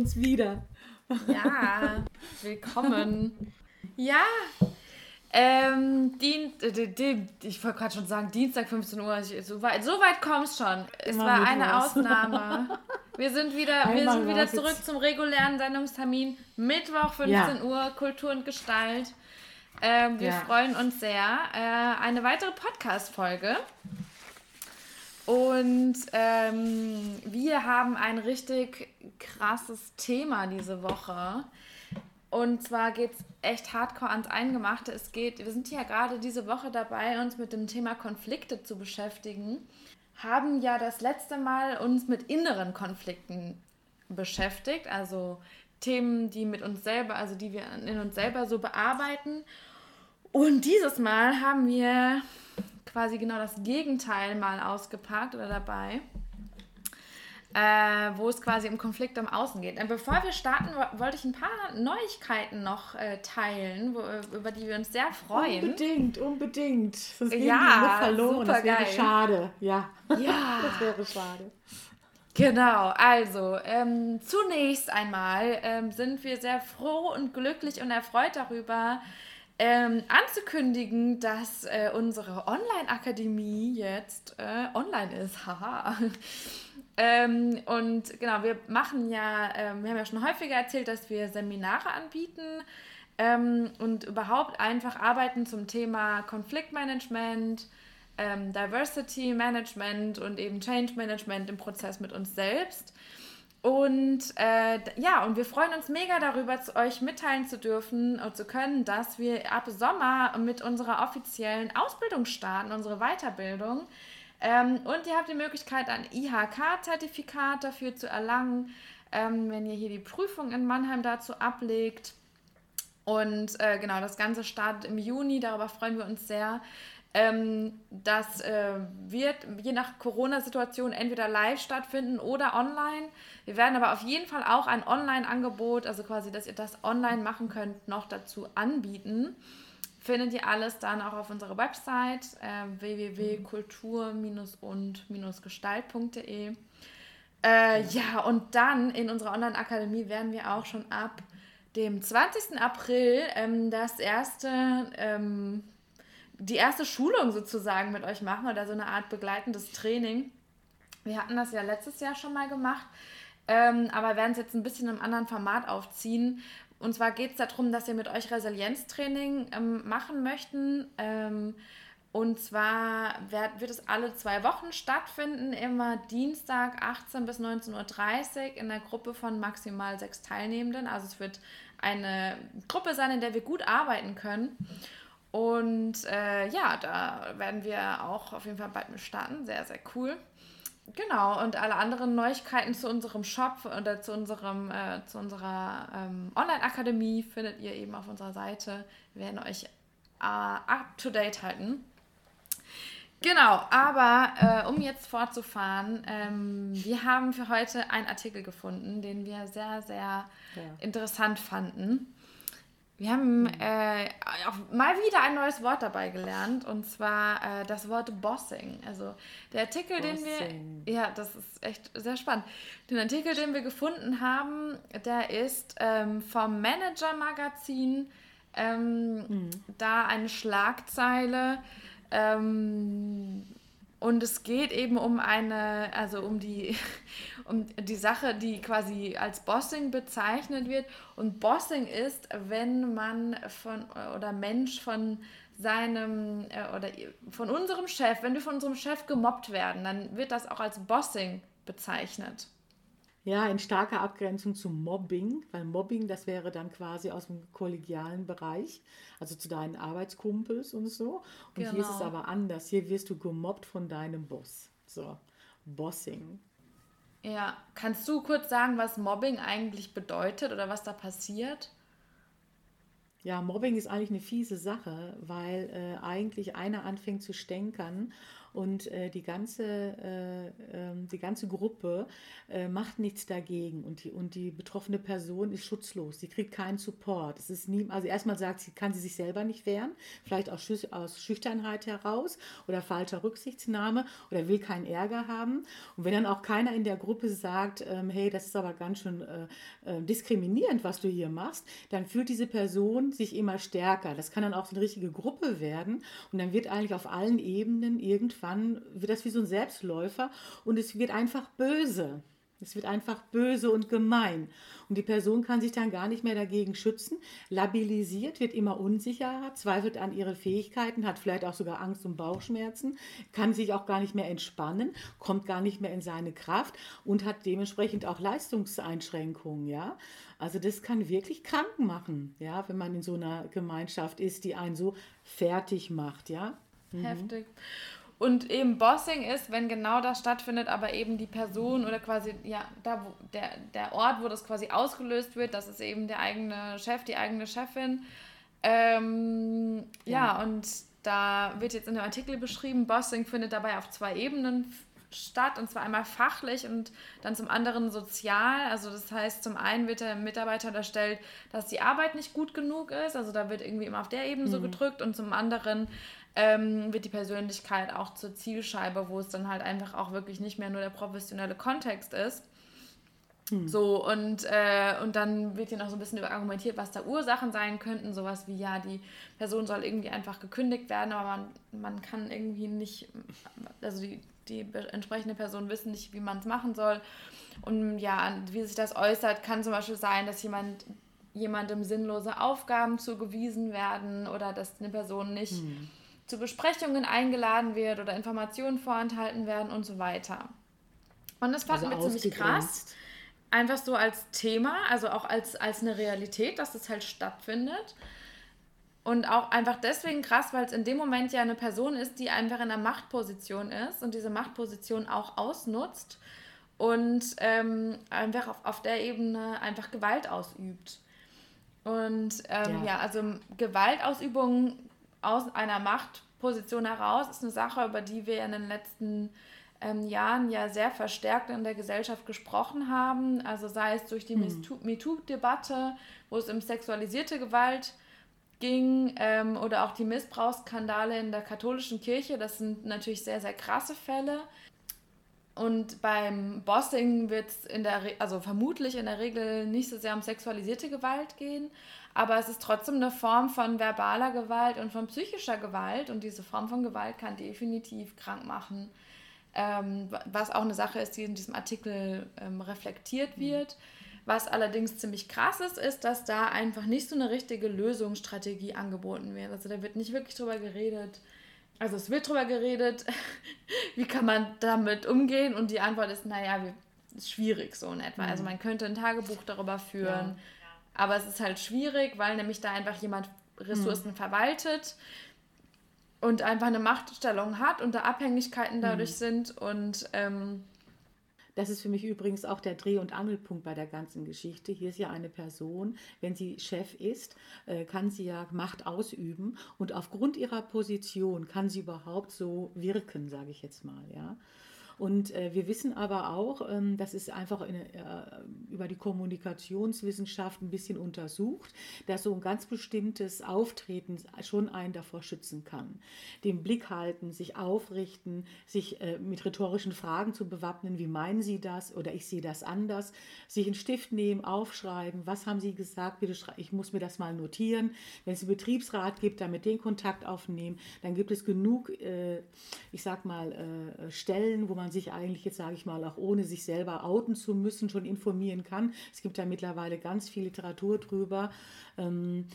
Uns wieder. Ja, willkommen. Ja, ähm, Dien äh, die, ich wollte gerade schon sagen, Dienstag 15 Uhr. Ich, so weit, so weit kommst schon. Es Immer war eine was. Ausnahme. Wir sind wieder, wir sind wieder zurück jetzt. zum regulären Sendungstermin. Mittwoch 15 Ja. Uhr, Kultur und Gestalt. Ähm, wir Ja. freuen uns sehr. Äh, eine weitere Podcast-Folge. Und ähm, wir haben ein richtig krasses Thema diese Woche. Und zwar geht es echt hardcore ans Eingemachte. Es geht, wir sind ja gerade diese Woche dabei, uns mit dem Thema Konflikte zu beschäftigen. Haben ja das letzte Mal uns mit inneren Konflikten beschäftigt, also Themen, die mit uns selber, also die wir in uns selber so bearbeiten. Und dieses Mal haben wir quasi genau das Gegenteil mal ausgepackt oder dabei, äh, wo es quasi um Konflikt am Außen geht. Und bevor wir starten, wo- wollte ich ein paar Neuigkeiten noch äh, teilen, wo, über die wir uns sehr freuen. Unbedingt, unbedingt. Das geht Ja, ja, verloren. Das wäre schade. Ja, Ja. das wäre schade. Genau, also ähm, zunächst einmal ähm, sind wir sehr froh und glücklich und erfreut darüber, ähm, anzukündigen, dass äh, unsere Online-Akademie jetzt äh, online ist. Haha. ähm, und genau, wir machen ja, ähm, wir haben ja schon häufiger erzählt, dass wir Seminare anbieten ähm, und überhaupt einfach arbeiten zum Thema Konfliktmanagement, ähm, Diversity Management und eben Change Management im Prozess mit uns selbst. Und äh, ja, und wir freuen uns mega darüber, zu euch mitteilen zu dürfen und zu können, dass wir ab Sommer mit unserer offiziellen Ausbildung starten, unsere Weiterbildung. Ähm, und ihr habt die Möglichkeit, ein IHK-Zertifikat dafür zu erlangen, ähm, wenn ihr hier die Prüfung in Mannheim dazu ablegt. Und äh, genau, das Ganze startet im Juni, darüber freuen wir uns sehr. Ähm, das äh, wird je nach Corona-Situation entweder live stattfinden oder online. Wir werden aber auf jeden Fall auch ein Online-Angebot, also quasi, dass ihr das online machen könnt, noch dazu anbieten. Findet ihr alles dann auch auf unserer Website äh, www.kultur-und-gestalt.de. Äh, ja, und dann in unserer Online-Akademie werden wir auch schon ab dem 20. April ähm, das erste, ähm, die erste Schulung sozusagen mit euch machen oder so eine Art begleitendes Training. Wir hatten das ja letztes Jahr schon mal gemacht, ähm, aber werden es jetzt ein bisschen im anderen Format aufziehen. Und zwar geht es darum, dass wir mit euch Resilienztraining ähm, machen möchten. Ähm, und zwar wird, wird es alle zwei Wochen stattfinden, immer Dienstag 18 bis 19.30 Uhr in einer Gruppe von maximal sechs Teilnehmenden. Also es wird eine Gruppe sein, in der wir gut arbeiten können. Und äh, ja, da werden wir auch auf jeden Fall bald mit starten. Sehr, sehr cool. Genau, und alle anderen Neuigkeiten zu unserem Shop oder zu, unserem, äh, zu unserer ähm, Online-Akademie findet ihr eben auf unserer Seite. Wir werden euch äh, up to date halten. Genau, aber äh, um jetzt fortzufahren, ähm, wir haben für heute einen Artikel gefunden, den wir sehr, sehr Ja. interessant fanden. Wir haben äh, auch mal wieder ein neues Wort dabei gelernt und zwar äh, das Wort Bossing. Also der Artikel, den Bossing. wir, ja, das ist echt sehr spannend. Den Artikel, den wir gefunden haben, der ist ähm, vom Manager Magazin. Ähm, Da eine Schlagzeile. Ähm, und es geht eben um eine, also um die, um die Sache, die quasi als Bossing bezeichnet wird. Und Bossing ist, wenn man von oder Mensch von seinem äh, oder von unserem Chef, wenn wir von unserem Chef gemobbt werden, dann wird das auch als Bossing bezeichnet. Ja, in starker Abgrenzung zum Mobbing, weil Mobbing, das wäre dann quasi aus dem kollegialen Bereich, also zu deinen Arbeitskumpels und so. Und genau. hier ist es genau. aber anders. Hier wirst du gemobbt von deinem Boss. So, Bossing. Ja, kannst du kurz sagen, was Mobbing eigentlich bedeutet oder was da passiert? Ja, Mobbing ist eigentlich eine fiese Sache, weil äh, eigentlich einer anfängt zu stänkern und äh, die, ganze, äh, ähm, die ganze Gruppe äh, macht nichts dagegen und die, und die betroffene Person ist schutzlos. Sie kriegt keinen Support. Es ist nie, also erstmal sagt sie, kann sie sich selber nicht wehren, vielleicht aus, aus Schüchternheit heraus oder falscher Rücksichtnahme oder will keinen Ärger haben. Und wenn dann auch keiner in der Gruppe sagt, ähm, hey, das ist aber ganz schön äh, äh, diskriminierend, was du hier machst, dann fühlt diese Person sich immer stärker. Das kann dann auch so eine richtige Gruppe werden und dann wird eigentlich auf allen Ebenen irgendwie irgendwann wird das wie so ein Selbstläufer und es wird einfach böse. Es wird einfach böse und gemein. Und die Person kann sich dann gar nicht mehr dagegen schützen, labilisiert, wird immer unsicherer, zweifelt an ihre Fähigkeiten, hat vielleicht auch sogar Angst und Bauchschmerzen, kann sich auch gar nicht mehr entspannen, kommt gar nicht mehr in seine Kraft und hat dementsprechend auch Leistungseinschränkungen. Ja? Also das kann wirklich krank machen, ja, wenn man in so einer Gemeinschaft ist, die einen so fertig macht. Ja? Mhm. Heftig. Und eben Bossing ist, wenn genau das stattfindet, aber eben die Person oder quasi, ja, da wo der, der Ort, wo das quasi ausgelöst wird, das ist eben der eigene Chef, die eigene Chefin. Ähm, ja. ja, und da wird jetzt in dem Artikel beschrieben, Bossing findet dabei auf zwei Ebenen statt, und zwar einmal fachlich und dann zum anderen sozial. Also das heißt, zum einen wird der Mitarbeiter unterstellt, dass die Arbeit nicht gut genug ist, also da wird irgendwie immer auf der Ebene mhm. so gedrückt und zum anderen ähm, wird die Persönlichkeit auch zur Zielscheibe, wo es dann halt einfach auch wirklich nicht mehr nur der professionelle Kontext ist. Hm. So, und, äh, und dann wird hier noch so ein bisschen argumentiert, was da Ursachen sein könnten. Sowas wie, ja, die Person soll irgendwie einfach gekündigt werden, aber man, man kann irgendwie nicht, also die, die entsprechende Person wissen nicht, wie man es machen soll. Und ja, wie sich das äußert, kann zum Beispiel sein, dass jemand jemandem sinnlose Aufgaben zugewiesen werden oder dass eine Person nicht hm zu Besprechungen eingeladen wird oder Informationen vorenthalten werden und so weiter. Und das fanden also wir ziemlich krass. Einfach so als Thema, also auch als, als eine Realität, dass das halt stattfindet. Und auch einfach deswegen krass, weil es in dem Moment ja eine Person ist, die einfach in einer Machtposition ist und diese Machtposition auch ausnutzt und ähm, einfach auf, auf der Ebene einfach Gewalt ausübt. Und ähm, ja. ja, also Gewaltausübung aus einer Machtposition heraus ist eine Sache, über die wir in den letzten ähm, Jahren ja sehr verstärkt in der Gesellschaft gesprochen haben. Also sei es durch die hm. MeToo-Debatte, wo es um sexualisierte Gewalt ging, ähm, oder auch die Missbrauchsskandale in der katholischen Kirche. Das sind natürlich sehr, sehr krasse Fälle. Und beim Bossing wird es in der, Re also vermutlich in der Regel nicht so sehr um sexualisierte Gewalt gehen, aber es ist trotzdem eine Form von verbaler Gewalt und von psychischer Gewalt und diese Form von Gewalt kann definitiv krank machen, ähm, was auch eine Sache ist, die in diesem Artikel ähm, reflektiert mhm. wird. Was allerdings ziemlich krass ist, ist, dass da einfach nicht so eine richtige Lösungsstrategie angeboten wird. Also da wird nicht wirklich drüber geredet. Also es wird drüber geredet, wie kann man damit umgehen und die Antwort ist, naja, ist schwierig so in etwa. Also mhm. Also man könnte ein Tagebuch darüber führen. Ja aber es ist halt schwierig, weil nämlich da einfach jemand Ressourcen mhm. verwaltet und einfach eine Machtstellung hat und da Abhängigkeiten dadurch mhm. sind und ähm, das ist für mich übrigens auch der Dreh- und Angelpunkt bei der ganzen Geschichte. Hier ist ja eine Person, wenn sie Chef ist, äh, kann sie ja Macht ausüben und aufgrund ihrer Position kann sie überhaupt so wirken, sage ich jetzt mal, ja. Und äh, wir wissen aber auch, ähm, das ist einfach in, äh, über die Kommunikationswissenschaft ein bisschen untersucht, dass so ein ganz bestimmtes Auftreten schon einen davor schützen kann. Den Blick halten, sich aufrichten, sich äh, mit rhetorischen Fragen zu bewappnen, wie meinen Sie das? Oder ich sehe das anders, sich einen Stift nehmen, aufschreiben, was haben Sie gesagt, bitte ich muss mir das mal notieren. Wenn es einen Betriebsrat gibt, damit den Kontakt aufnehmen, dann gibt es genug, äh, ich sag mal, äh, Stellen, wo man sich eigentlich jetzt, sage ich mal, auch ohne sich selber outen zu müssen, schon informieren kann. Es gibt ja mittlerweile ganz viel Literatur drüber. Ähm,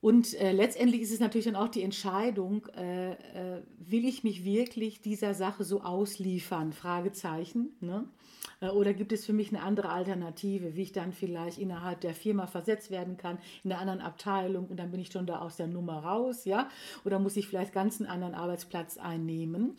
Und äh, letztendlich ist es natürlich dann auch die Entscheidung, äh, äh, will ich mich wirklich dieser Sache so ausliefern? Fragezeichen. Ne? Äh, oder gibt es für mich eine andere Alternative, wie ich dann vielleicht innerhalb der Firma versetzt werden kann, in einer anderen Abteilung und dann bin ich schon da aus der Nummer raus, ja? Oder muss ich vielleicht ganz einen anderen Arbeitsplatz einnehmen?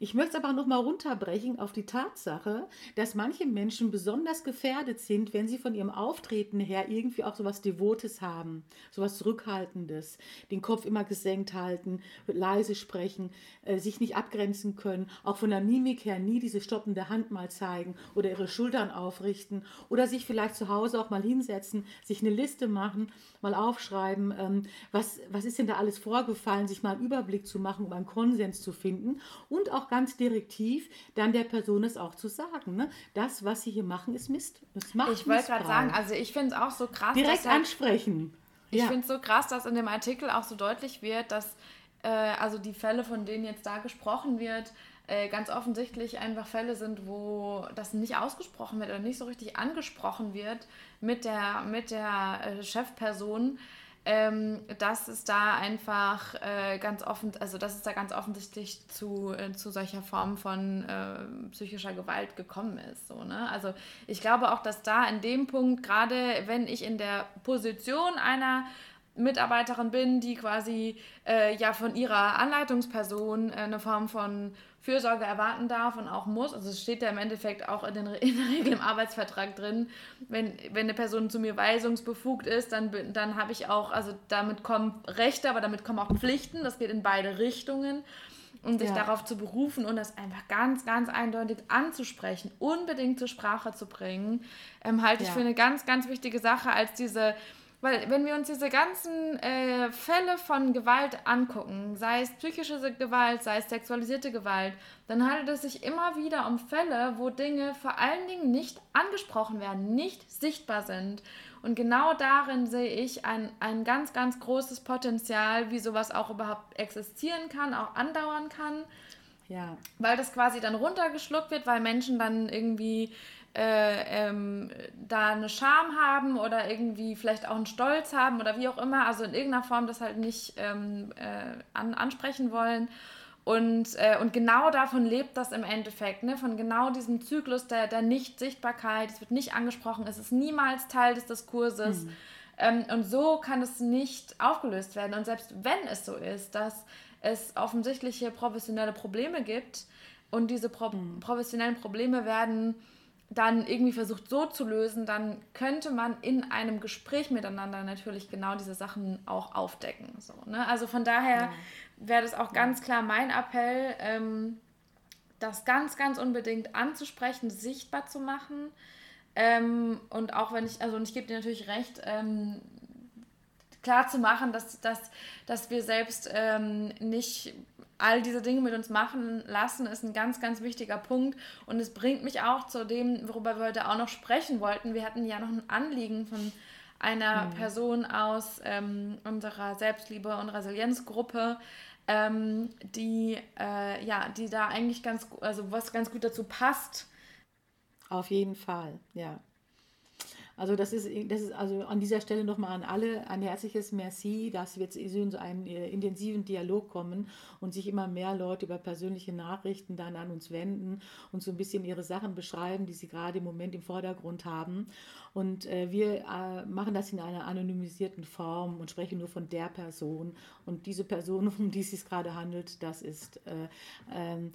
Ich möchte es aber noch mal runterbrechen auf die Tatsache, dass manche Menschen besonders gefährdet sind, wenn sie von ihrem Auftreten her irgendwie auch so was Devotes haben, so was Zurückhaltendes, den Kopf immer gesenkt halten, leise sprechen, äh, sich nicht abgrenzen können, auch von der Mimik her nie diese stoppende Hand mal zeigen oder ihre Schultern aufrichten oder sich vielleicht zu Hause auch mal hinsetzen, sich eine Liste machen, mal aufschreiben, ähm, was, was ist denn da alles vorgefallen, sich mal einen Überblick zu machen, um einen Konsens zu finden und auch ganz direktiv dann der Person es auch zu sagen. Ne? Das, was sie hier machen, ist Mist. Es macht ich wollte gerade sagen, also ich finde es auch so krass. Direkt dass ansprechen. Ich ja. finde es so krass, dass in dem Artikel auch so deutlich wird, dass äh, also die Fälle, von denen jetzt da gesprochen wird, äh, ganz offensichtlich einfach Fälle sind, wo das nicht ausgesprochen wird oder nicht so richtig angesprochen wird mit der, mit der äh, Chefperson ähm, dass es da einfach äh, ganz offen, also dass es da ganz offensichtlich zu, äh, zu solcher Form von äh, psychischer Gewalt gekommen ist. So, ne? Also ich glaube auch, dass da in dem Punkt, gerade wenn ich in der Position einer Mitarbeiterin bin, die quasi äh, ja von ihrer Anleitungsperson äh, eine Form von Fürsorge erwarten darf und auch muss. Also es steht ja im Endeffekt auch in, den, in der Regel im Arbeitsvertrag drin, wenn, wenn eine Person zu mir weisungsbefugt ist, dann, dann habe ich auch, also damit kommen Rechte, aber damit kommen auch Pflichten. Das geht in beide Richtungen. Und sich ja. darauf zu berufen und das einfach ganz, ganz eindeutig anzusprechen, unbedingt zur Sprache zu bringen, ähm, halte ja. ich für eine ganz, ganz wichtige Sache als diese weil wenn wir uns diese ganzen äh, Fälle von Gewalt angucken, sei es psychische Gewalt, sei es sexualisierte Gewalt, dann handelt es sich immer wieder um Fälle, wo Dinge vor allen Dingen nicht angesprochen werden, nicht sichtbar sind. Und genau darin sehe ich ein, ein ganz, ganz großes Potenzial, wie sowas auch überhaupt existieren kann, auch andauern kann. Ja. Weil das quasi dann runtergeschluckt wird, weil Menschen dann irgendwie äh, ähm, da eine Scham haben oder irgendwie vielleicht auch einen Stolz haben oder wie auch immer, also in irgendeiner Form das halt nicht ähm, äh, an, ansprechen wollen. Und, äh, und genau davon lebt das im Endeffekt, ne? von genau diesem Zyklus der, der Nicht-Sichtbarkeit. Es wird nicht angesprochen, es ist niemals Teil des Diskurses. Mhm. Ähm, und so kann es nicht aufgelöst werden. Und selbst wenn es so ist, dass es offensichtliche professionelle Probleme gibt und diese pro mhm. professionellen Probleme werden dann irgendwie versucht so zu lösen, dann könnte man in einem Gespräch miteinander natürlich genau diese Sachen auch aufdecken. So, ne? Also von daher ja. wäre das auch ganz klar mein Appell, ähm, das ganz, ganz unbedingt anzusprechen, sichtbar zu machen. Ähm, und auch wenn ich, also und ich gebe dir natürlich recht, ähm, klar zu machen, dass, dass, dass wir selbst ähm, nicht all diese Dinge mit uns machen lassen, ist ein ganz, ganz wichtiger Punkt. Und es bringt mich auch zu dem, worüber wir heute auch noch sprechen wollten. Wir hatten ja noch ein Anliegen von einer mhm. Person aus ähm, unserer Selbstliebe- und Resilienzgruppe, ähm, die, äh, ja, die da eigentlich ganz, also was ganz gut dazu passt. Auf jeden Fall, ja. Also das ist, das ist also an dieser Stelle nochmal an alle ein herzliches Merci, dass wir jetzt in so einen äh, intensiven Dialog kommen und sich immer mehr Leute über persönliche Nachrichten dann an uns wenden und so ein bisschen ihre Sachen beschreiben, die sie gerade im Moment im Vordergrund haben. Und äh, wir äh, machen das in einer anonymisierten Form und sprechen nur von der Person. Und diese Person, um die es sich gerade handelt, das ist äh, ähm,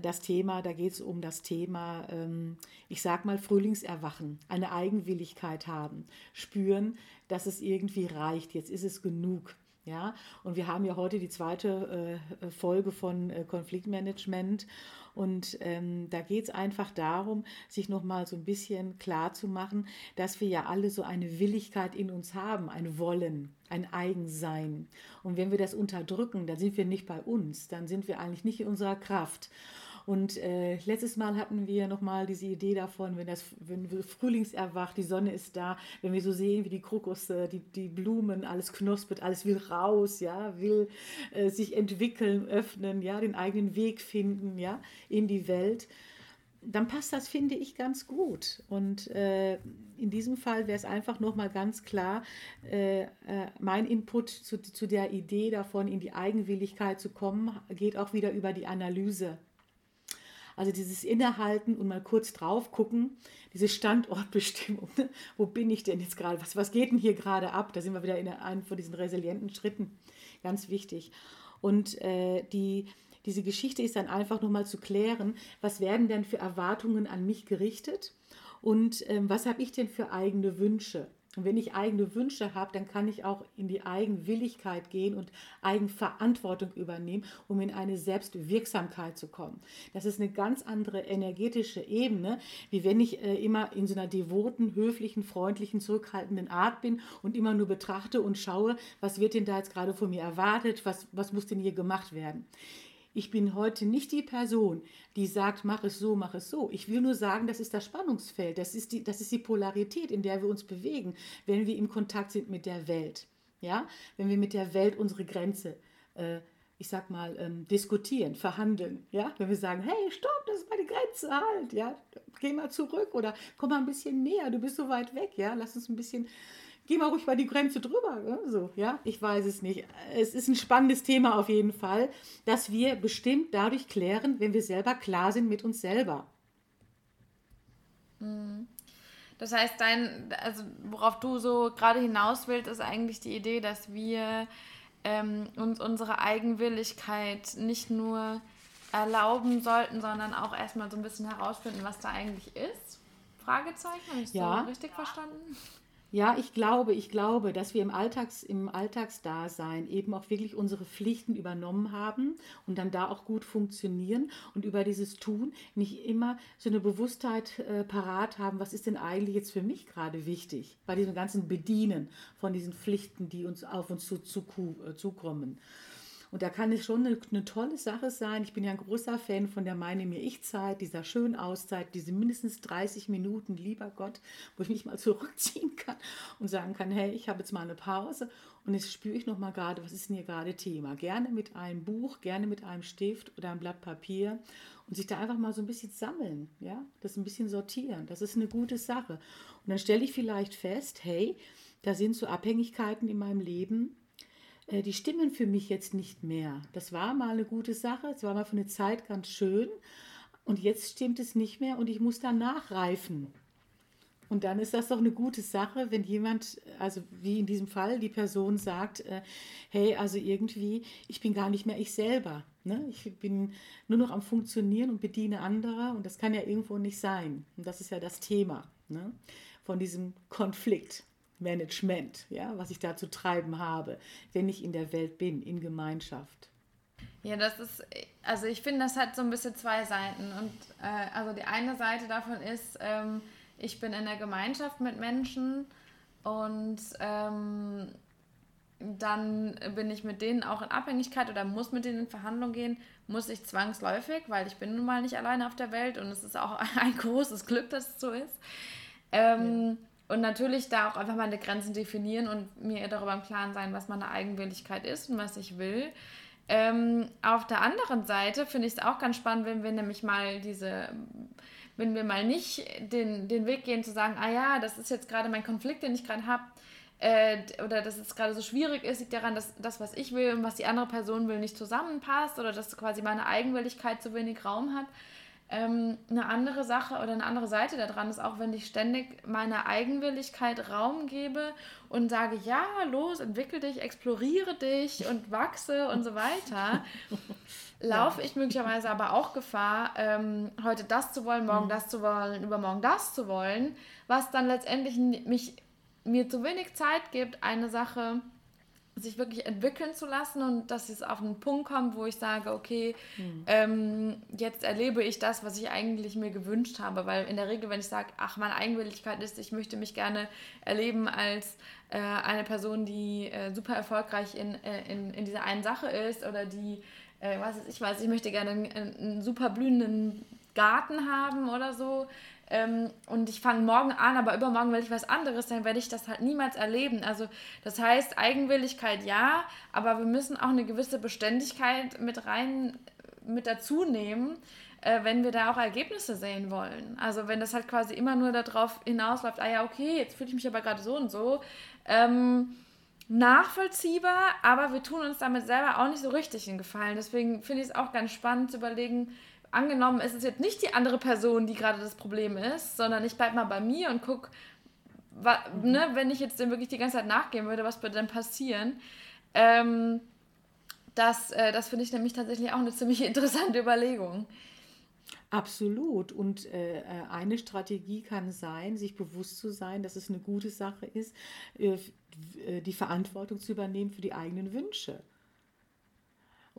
das Thema, da geht es um das Thema, ähm, ich sag mal, Frühlingserwachen, eine Eigenwilligkeit haben, spüren, dass es irgendwie reicht, jetzt ist es genug. Ja, und wir haben ja heute die zweite äh, Folge von äh, Konfliktmanagement und ähm, da geht es einfach darum, sich nochmal so ein bisschen klar zu machen, dass wir ja alle so eine Willigkeit in uns haben, ein Wollen, ein Eigensein. Und wenn wir das unterdrücken, dann sind wir nicht bei uns, dann sind wir eigentlich nicht in unserer Kraft. Und äh, letztes Mal hatten wir nochmal diese Idee davon, wenn das wenn Frühlings erwacht, die Sonne ist da, wenn wir so sehen, wie die Krokusse, die, die Blumen, alles knospet, alles will raus, ja, will äh, sich entwickeln, öffnen, ja, den eigenen Weg finden, ja, in die Welt dann passt das, finde ich, ganz gut. Und äh, in diesem Fall wäre es einfach nochmal ganz klar, äh, äh, mein Input zu, zu der Idee davon, in die Eigenwilligkeit zu kommen, geht auch wieder über die Analyse. Also dieses Innehalten und mal kurz drauf gucken, diese Standortbestimmung. Ne? Wo bin ich denn jetzt gerade? Was, was geht denn hier gerade ab? Da sind wir wieder in einem von diesen resilienten Schritten. Ganz wichtig. Und äh, die, diese Geschichte ist dann einfach nur mal zu klären, was werden denn für Erwartungen an mich gerichtet und ähm, was habe ich denn für eigene Wünsche. Und wenn ich eigene Wünsche habe, dann kann ich auch in die Eigenwilligkeit gehen und Eigenverantwortung übernehmen, um in eine Selbstwirksamkeit zu kommen. Das ist eine ganz andere energetische Ebene, wie wenn ich äh, immer in so einer devoten, höflichen, freundlichen, zurückhaltenden Art bin und immer nur betrachte und schaue, was wird denn da jetzt gerade von mir erwartet, was, was muss denn hier gemacht werden. Ich bin heute nicht die Person, die sagt, mach es so, mach es so. Ich will nur sagen, das ist das Spannungsfeld, das ist die, das ist die Polarität, in der wir uns bewegen, wenn wir im Kontakt sind mit der Welt. Ja, wenn wir mit der Welt unsere Grenze, äh, ich sag mal, ähm, diskutieren, verhandeln. Ja, wenn wir sagen, hey, stopp, das ist meine Grenze halt. Ja, geh mal zurück oder komm mal ein bisschen näher, du bist so weit weg. Ja, lass uns ein bisschen geh mal ruhig mal die Grenze drüber. Ne? So, ja, ich weiß es nicht. Es ist ein spannendes Thema auf jeden Fall, dass wir bestimmt dadurch klären, wenn wir selber klar sind mit uns selber. Mhm. Das heißt, dein, also worauf du so gerade hinaus willst, ist eigentlich die Idee, dass wir ähm, uns unsere Eigenwilligkeit nicht nur erlauben sollten, sondern auch erstmal so ein bisschen herausfinden, was da eigentlich ist. Fragezeichen, habe ich ja. so richtig verstanden? Ja, ich glaube, ich glaube, dass wir im, Alltags, im Alltagsdasein eben auch wirklich unsere Pflichten übernommen haben und dann da auch gut funktionieren und über dieses Tun nicht immer so eine Bewusstheit äh, parat haben, was ist denn eigentlich jetzt für mich gerade wichtig bei diesem ganzen Bedienen von diesen Pflichten, die uns auf uns zu, zu, äh, zukommen. Und da kann es schon eine, eine, tolle Sache sein. Ich bin ja ein großer Fan von der Meine mir Ich-Zeit, dieser schönen Auszeit, diese mindestens 30 Minuten, lieber Gott, wo ich mich mal zurückziehen kann und sagen kann, hey, ich habe jetzt mal eine Pause und jetzt spüre ich noch mal gerade, was ist denn hier gerade Thema? Gerne mit einem Buch, gerne mit einem Stift oder einem Blatt Papier und sich da einfach mal so ein bisschen sammeln, ja, das ein bisschen sortieren. Das ist eine gute Sache. Und dann stelle ich vielleicht fest, hey, da sind so Abhängigkeiten in meinem Leben, äh, die stimmen für mich jetzt nicht mehr. Das war mal eine gute Sache, es war mal für eine Zeit ganz schön und jetzt stimmt es nicht mehr und ich muss da nachreifen. Und dann ist das doch eine gute Sache, wenn jemand, also wie in diesem Fall, die Person sagt, äh, hey, also irgendwie, ich bin gar nicht mehr ich selber. Ne? Ich bin nur noch am Funktionieren und bediene andere und das kann ja irgendwo nicht sein. Und das ist ja das Thema ne? von diesem Konflikt. Management, ja, was ich da zu treiben habe, wenn ich in der Welt bin, in Gemeinschaft. Ja, das ist, also ich finde, das hat so ein bisschen zwei Seiten. Und äh, also die eine Seite davon ist, ähm, ich bin in der Gemeinschaft mit Menschen und ähm, dann bin ich mit denen auch in Abhängigkeit oder muss mit denen in Verhandlung gehen, muss ich zwangsläufig, weil ich bin nun mal nicht alleine auf der Welt und es ist auch ein großes Glück, dass es so ist. Ähm, ja und natürlich da auch einfach meine Grenzen definieren und mir darüber im Klaren sein, was meine Eigenwilligkeit ist und was ich will. Ähm, auf der anderen Seite finde ich es auch ganz spannend, wenn wir nämlich mal diese, wenn wir mal nicht den, den Weg gehen zu sagen, ah ja, das ist jetzt gerade mein Konflikt, den ich gerade habe, äh, oder dass es gerade so schwierig ist, liegt daran, dass das, was ich will und was die andere Person will, nicht zusammenpasst oder dass quasi meine Eigenwilligkeit zu wenig Raum hat, ähm, eine andere Sache oder eine andere Seite daran ist auch, wenn ich ständig meiner Eigenwilligkeit Raum gebe und sage, ja, los, entwickel dich, exploriere dich und wachse und so weiter, laufe ich möglicherweise aber auch Gefahr, ähm, heute das zu wollen, morgen mhm. das zu wollen, übermorgen das zu wollen, was dann letztendlich mich, mir zu wenig Zeit gibt, eine Sache sich wirklich entwickeln zu lassen und dass es auf einen Punkt kommt, wo ich sage, okay, mhm. ähm, jetzt erlebe ich das, was ich eigentlich mir gewünscht habe. Weil in der Regel, wenn ich sage, ach, meine Eigenwilligkeit ist, ich möchte mich gerne erleben als äh, eine Person, die äh, super erfolgreich in, äh, in, in dieser einen Sache ist oder die, äh, was ist, ich weiß, ich möchte gerne einen, einen super blühenden Garten haben oder so, ähm, und ich fange morgen an, aber übermorgen will ich was anderes, dann werde ich das halt niemals erleben. Also das heißt, Eigenwilligkeit ja, aber wir müssen auch eine gewisse Beständigkeit mit rein, mit dazu nehmen, äh, wenn wir da auch Ergebnisse sehen wollen. Also wenn das halt quasi immer nur darauf hinausläuft, ah ja, okay, jetzt fühle ich mich aber gerade so und so. Ähm, nachvollziehbar, aber wir tun uns damit selber auch nicht so richtig einen Gefallen. Deswegen finde ich es auch ganz spannend zu überlegen, angenommen, es ist jetzt nicht die andere Person, die gerade das Problem ist, sondern ich bleibe mal bei mir und gucke, mhm. ne, wenn ich jetzt dem wirklich die ganze Zeit nachgehen würde, was würde denn passieren? Ähm, das äh, das finde ich nämlich tatsächlich auch eine ziemlich interessante Überlegung. Absolut. Und äh, eine Strategie kann sein, sich bewusst zu sein, dass es eine gute Sache ist, äh, äh, die Verantwortung zu übernehmen für die eigenen Wünsche.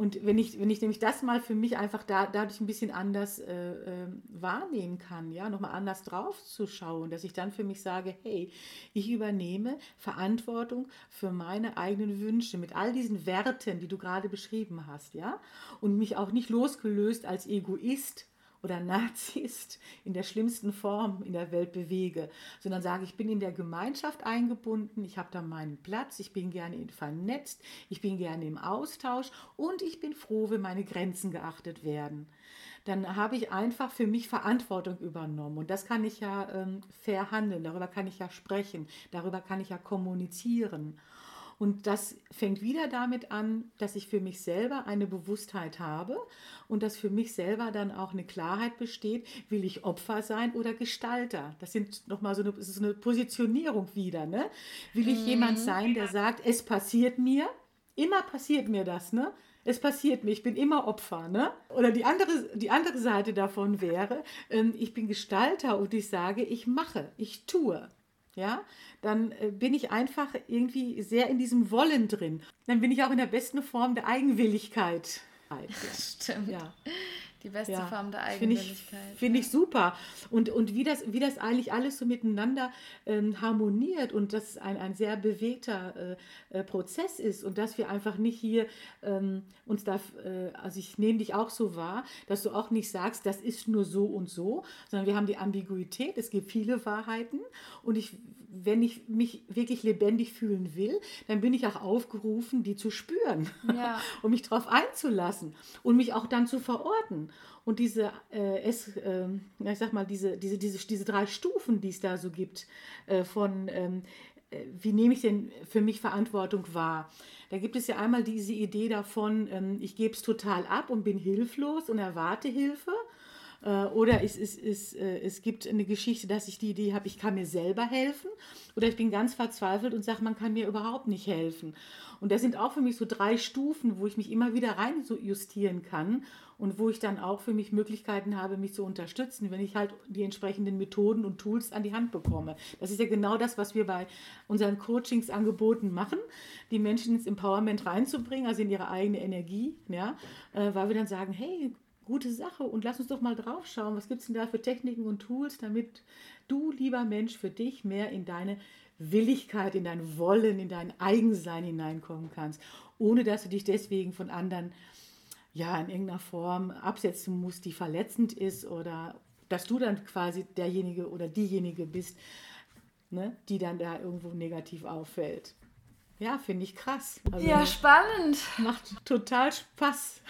Und wenn ich, wenn ich nämlich das mal für mich einfach da, dadurch ein bisschen anders äh, äh, wahrnehmen kann, ja, nochmal anders drauf zu schauen, dass ich dann für mich sage, hey, ich übernehme Verantwortung für meine eigenen Wünsche mit all diesen Werten, die du gerade beschrieben hast, ja, und mich auch nicht losgelöst als Egoist oder Narzisst in der schlimmsten Form in der Welt bewege, sondern sage, ich bin in der Gemeinschaft eingebunden, ich habe da meinen Platz, ich bin gerne vernetzt, ich bin gerne im Austausch und ich bin froh, wenn meine Grenzen geachtet werden. Dann habe ich einfach für mich Verantwortung übernommen und das kann ich ja ähm, fair handeln, darüber kann ich ja sprechen, darüber kann ich ja kommunizieren. Und das fängt wieder damit an, dass ich für mich selber eine Bewusstheit habe und dass für mich selber dann auch eine Klarheit besteht, will ich Opfer sein oder Gestalter? Das sind nochmal so eine, ist eine Positionierung wieder. Ne? Will ich mhm. jemand sein, der sagt, es passiert mir? Immer passiert mir das, ne? Es passiert mir, ich bin immer Opfer. Ne? Oder die andere, die andere Seite davon wäre, ähm, ich bin Gestalter und ich sage, ich mache, ich tue ja, dann äh, bin ich einfach irgendwie sehr in diesem Wollen drin. Dann bin ich auch in der besten Form der Eigenwilligkeit. Stimmt. Ja. Die beste ja, Form der Eigenwilligkeit. Finde ich, find ich super. Und, und wie, das, wie das eigentlich alles so miteinander ähm, harmoniert und dass es ein, ein sehr bewegter äh, äh, Prozess ist und dass wir einfach nicht hier ähm, uns da, äh, also ich nehme dich auch so wahr, dass du auch nicht sagst, das ist nur so und so, sondern wir haben die Ambiguität, es gibt viele Wahrheiten und ich wenn ich mich wirklich lebendig fühlen will, dann bin ich auch aufgerufen, die zu spüren ja. und mich darauf einzulassen und mich auch dann zu verorten. Und diese, äh, es, äh, ich sag mal, diese, diese, diese, diese drei Stufen, die es da so gibt, äh, von ähm, äh, wie nehme ich denn für mich Verantwortung wahr? Da gibt es ja einmal diese Idee davon, ähm, ich gebe es total ab und bin hilflos und erwarte Hilfe. Äh, oder es, es, es, äh, es gibt eine Geschichte, dass ich die Idee habe, ich kann mir selber helfen. Oder ich bin ganz verzweifelt und sage, man kann mir überhaupt nicht helfen. Und das sind auch für mich so drei Stufen, wo ich mich immer wieder rein so justieren kann und wo ich dann auch für mich Möglichkeiten habe, mich zu unterstützen, wenn ich halt die entsprechenden Methoden und Tools an die Hand bekomme. Das ist ja genau das, was wir bei unseren Coachingsangeboten machen, die Menschen ins Empowerment reinzubringen, also in ihre eigene Energie, ja, äh, weil wir dann sagen, hey, gute Sache und lass uns doch mal drauf schauen, was gibt es denn da für Techniken und Tools, damit du, lieber Mensch, für dich mehr in deine Willigkeit, in dein Wollen, in dein Eigensein hineinkommen kannst, ohne dass du dich deswegen von anderen ja in irgendeiner Form absetzen musst, die verletzend ist oder dass du dann quasi derjenige oder diejenige bist, ne, die dann da irgendwo negativ auffällt. Ja, finde ich krass. Also ja, spannend. Macht total Spaß.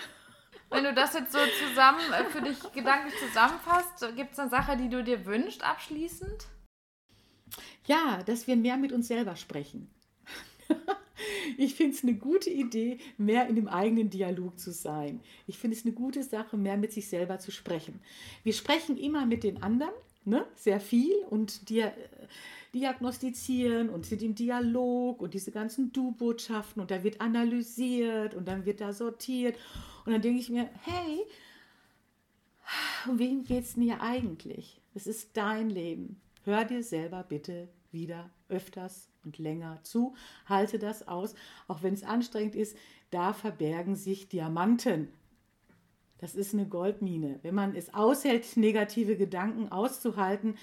Wenn du das jetzt so zusammen äh, für dich gedanklich zusammenfasst, gibt es eine Sache, die du dir wünschst abschließend? Ja, dass wir mehr mit uns selber sprechen. Ich finde es eine gute Idee, mehr in dem eigenen Dialog zu sein. Ich finde es eine gute Sache, mehr mit sich selber zu sprechen. Wir sprechen immer mit den anderen, ne? sehr viel und dir äh, diagnostizieren und sind im Dialog und diese ganzen Du-Botschaften und da wird analysiert und dann wird da sortiert. Und dann denke ich mir, hey, um wen geht es denn hier eigentlich? Es ist dein Leben. Hör dir selber bitte wieder öfters und länger zu. Halte das aus, auch wenn es anstrengend ist. Da verbergen sich Diamanten. Das ist eine Goldmine. Wenn man es aushält, negative Gedanken auszuhalten,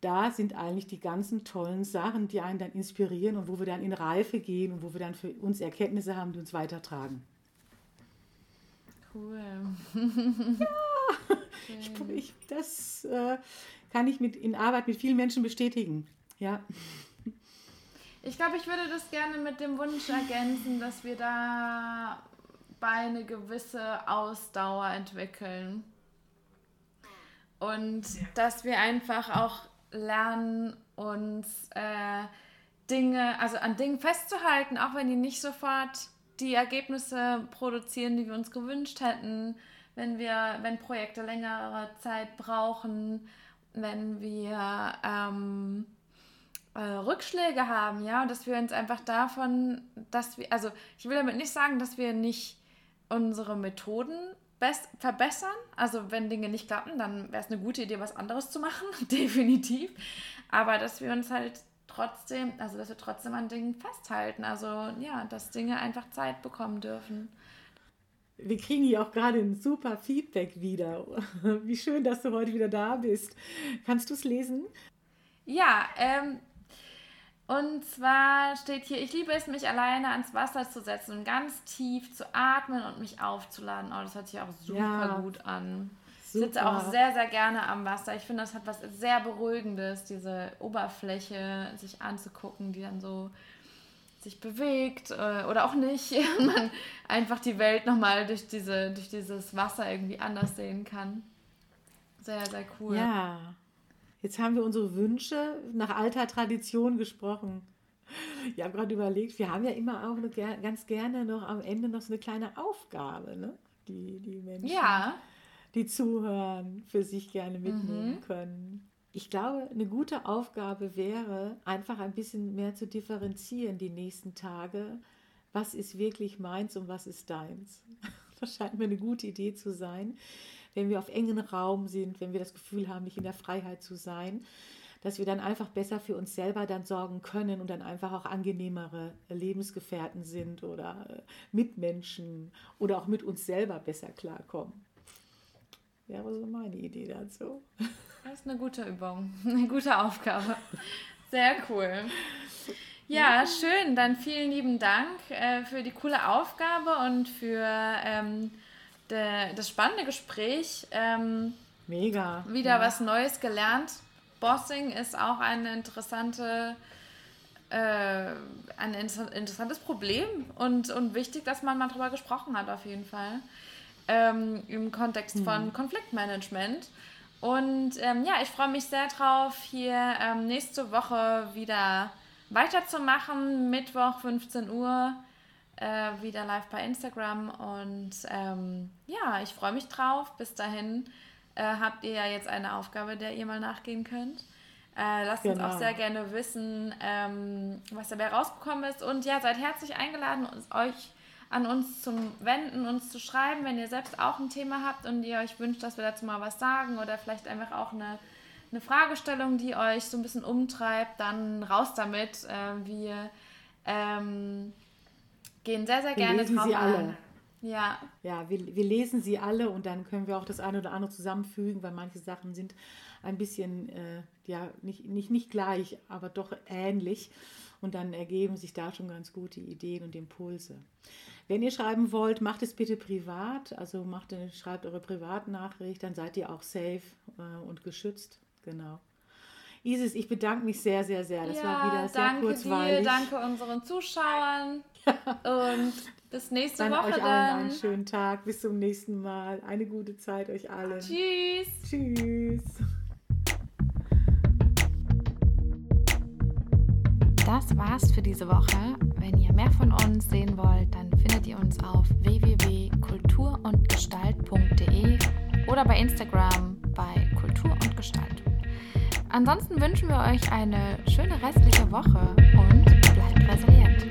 da sind eigentlich die ganzen tollen Sachen, die einen dann inspirieren und wo wir dann in Reife gehen und wo wir dann für uns Erkenntnisse haben, die uns weitertragen. Cool. ja, ich, ich, das äh, kann ich mit, in Arbeit mit vielen Menschen bestätigen. Ja. Ich glaube, ich würde das gerne mit dem Wunsch ergänzen, dass wir da bei eine gewisse Ausdauer entwickeln. Und dass wir einfach auch lernen, uns äh, Dinge, also an Dingen festzuhalten, auch wenn die nicht sofort die Ergebnisse produzieren, die wir uns gewünscht hätten, wenn wir, wenn Projekte längere Zeit brauchen, wenn wir ähm, äh, Rückschläge haben, ja, dass wir uns einfach davon, dass wir, also ich will damit nicht sagen, dass wir nicht unsere Methoden verbessern. Also wenn Dinge nicht klappen, dann wäre es eine gute Idee, was anderes zu machen, definitiv. Aber dass wir uns halt trotzdem, also dass wir trotzdem an Dingen festhalten. Also ja, dass Dinge einfach Zeit bekommen dürfen. Wir kriegen hier auch gerade ein super Feedback wieder. Wie schön, dass du heute wieder da bist. Kannst du es lesen? Ja, ähm, und zwar steht hier, ich liebe es, mich alleine ans Wasser zu setzen und ganz tief zu atmen und mich aufzuladen. Oh, das hört sich auch super ja, gut an. Ich sitze auch sehr, sehr gerne am Wasser. Ich finde, das hat was sehr Beruhigendes, diese Oberfläche sich anzugucken, die dann so sich bewegt äh, oder auch nicht. Man einfach die Welt nochmal durch, diese, durch dieses Wasser irgendwie anders sehen kann. Sehr, sehr cool. Ja. Jetzt haben wir unsere Wünsche nach alter Tradition gesprochen. Ich habe gerade überlegt, wir haben ja immer auch eine, ganz gerne noch am Ende noch so eine kleine Aufgabe, ne? die die Menschen, ja. die zuhören, für sich gerne mitnehmen mhm. können. Ich glaube, eine gute Aufgabe wäre, einfach ein bisschen mehr zu differenzieren die nächsten Tage. Was ist wirklich meins und was ist deins? Das scheint mir eine gute Idee zu sein wenn wir auf engen Raum sind, wenn wir das Gefühl haben, nicht in der Freiheit zu sein, dass wir dann einfach besser für uns selber dann sorgen können und dann einfach auch angenehmere Lebensgefährten sind oder äh, Mitmenschen oder auch mit uns selber besser klarkommen. Wäre so meine Idee dazu. Das ist eine gute Übung, eine gute Aufgabe. Sehr cool. Ja, schön. Dann vielen lieben Dank äh, für die coole Aufgabe und für ähm, der, das spannende Gespräch. Ähm, Mega. Wieder ja. was Neues gelernt. Bossing ist auch eine interessante, äh, ein interessantes Problem und, und wichtig, dass man mal drüber gesprochen hat, auf jeden Fall. Ähm, Im Kontext hm. von Konfliktmanagement. Und ähm, ja, ich freue mich sehr drauf, hier ähm, nächste Woche wieder weiterzumachen. Mittwoch 15 Uhr äh, wieder live bei Instagram. Und ähm, ja, ich freue mich drauf. Bis dahin äh, habt ihr ja jetzt eine Aufgabe, der ihr mal nachgehen könnt. Äh, lasst genau. uns auch genau. sehr gerne wissen, ähm, was dabei rausgekommen ist. Und ja, seid herzlich eingeladen, euch an uns zu wenden, uns zu schreiben, wenn ihr selbst auch ein Thema habt und ihr euch wünscht, dass wir dazu mal was sagen oder vielleicht einfach auch eine, eine Fragestellung, die euch so ein bisschen umtreibt, dann raus damit. Äh, wir ähm, gehen sehr, sehr gerne lesen drauf sie alle. An. Ja. Ja, wir, wir lesen sie alle und dann können wir auch das eine oder andere zusammenfügen, weil manche Sachen sind ein bisschen, äh, ja, nicht, nicht, nicht gleich, aber doch ähnlich. Und dann ergeben sich da schon ganz gute Ideen und Impulse. Wenn ihr schreiben wollt, macht es bitte privat. Also macht, schreibt eure Privatnachricht, dann seid ihr auch safe äh, und geschützt. Genau. Isis, ich bedanke mich sehr, sehr, sehr. Das ja, war wieder sehr danke kurzweilig. Dir, danke unseren Zuschauern. Und bis nächste dann Woche euch dann. allen einen schönen Tag. Bis zum nächsten Mal. Eine gute Zeit euch allen. Tschüss. Tschüss. Das war's für diese Woche. Wenn ihr mehr von uns sehen wollt, dann findet ihr uns auf www.kulturundgestalt.de oder bei Instagram bei Kultur und Gestalt. Ansonsten wünschen wir euch eine schöne restliche Woche und bleibt resilient.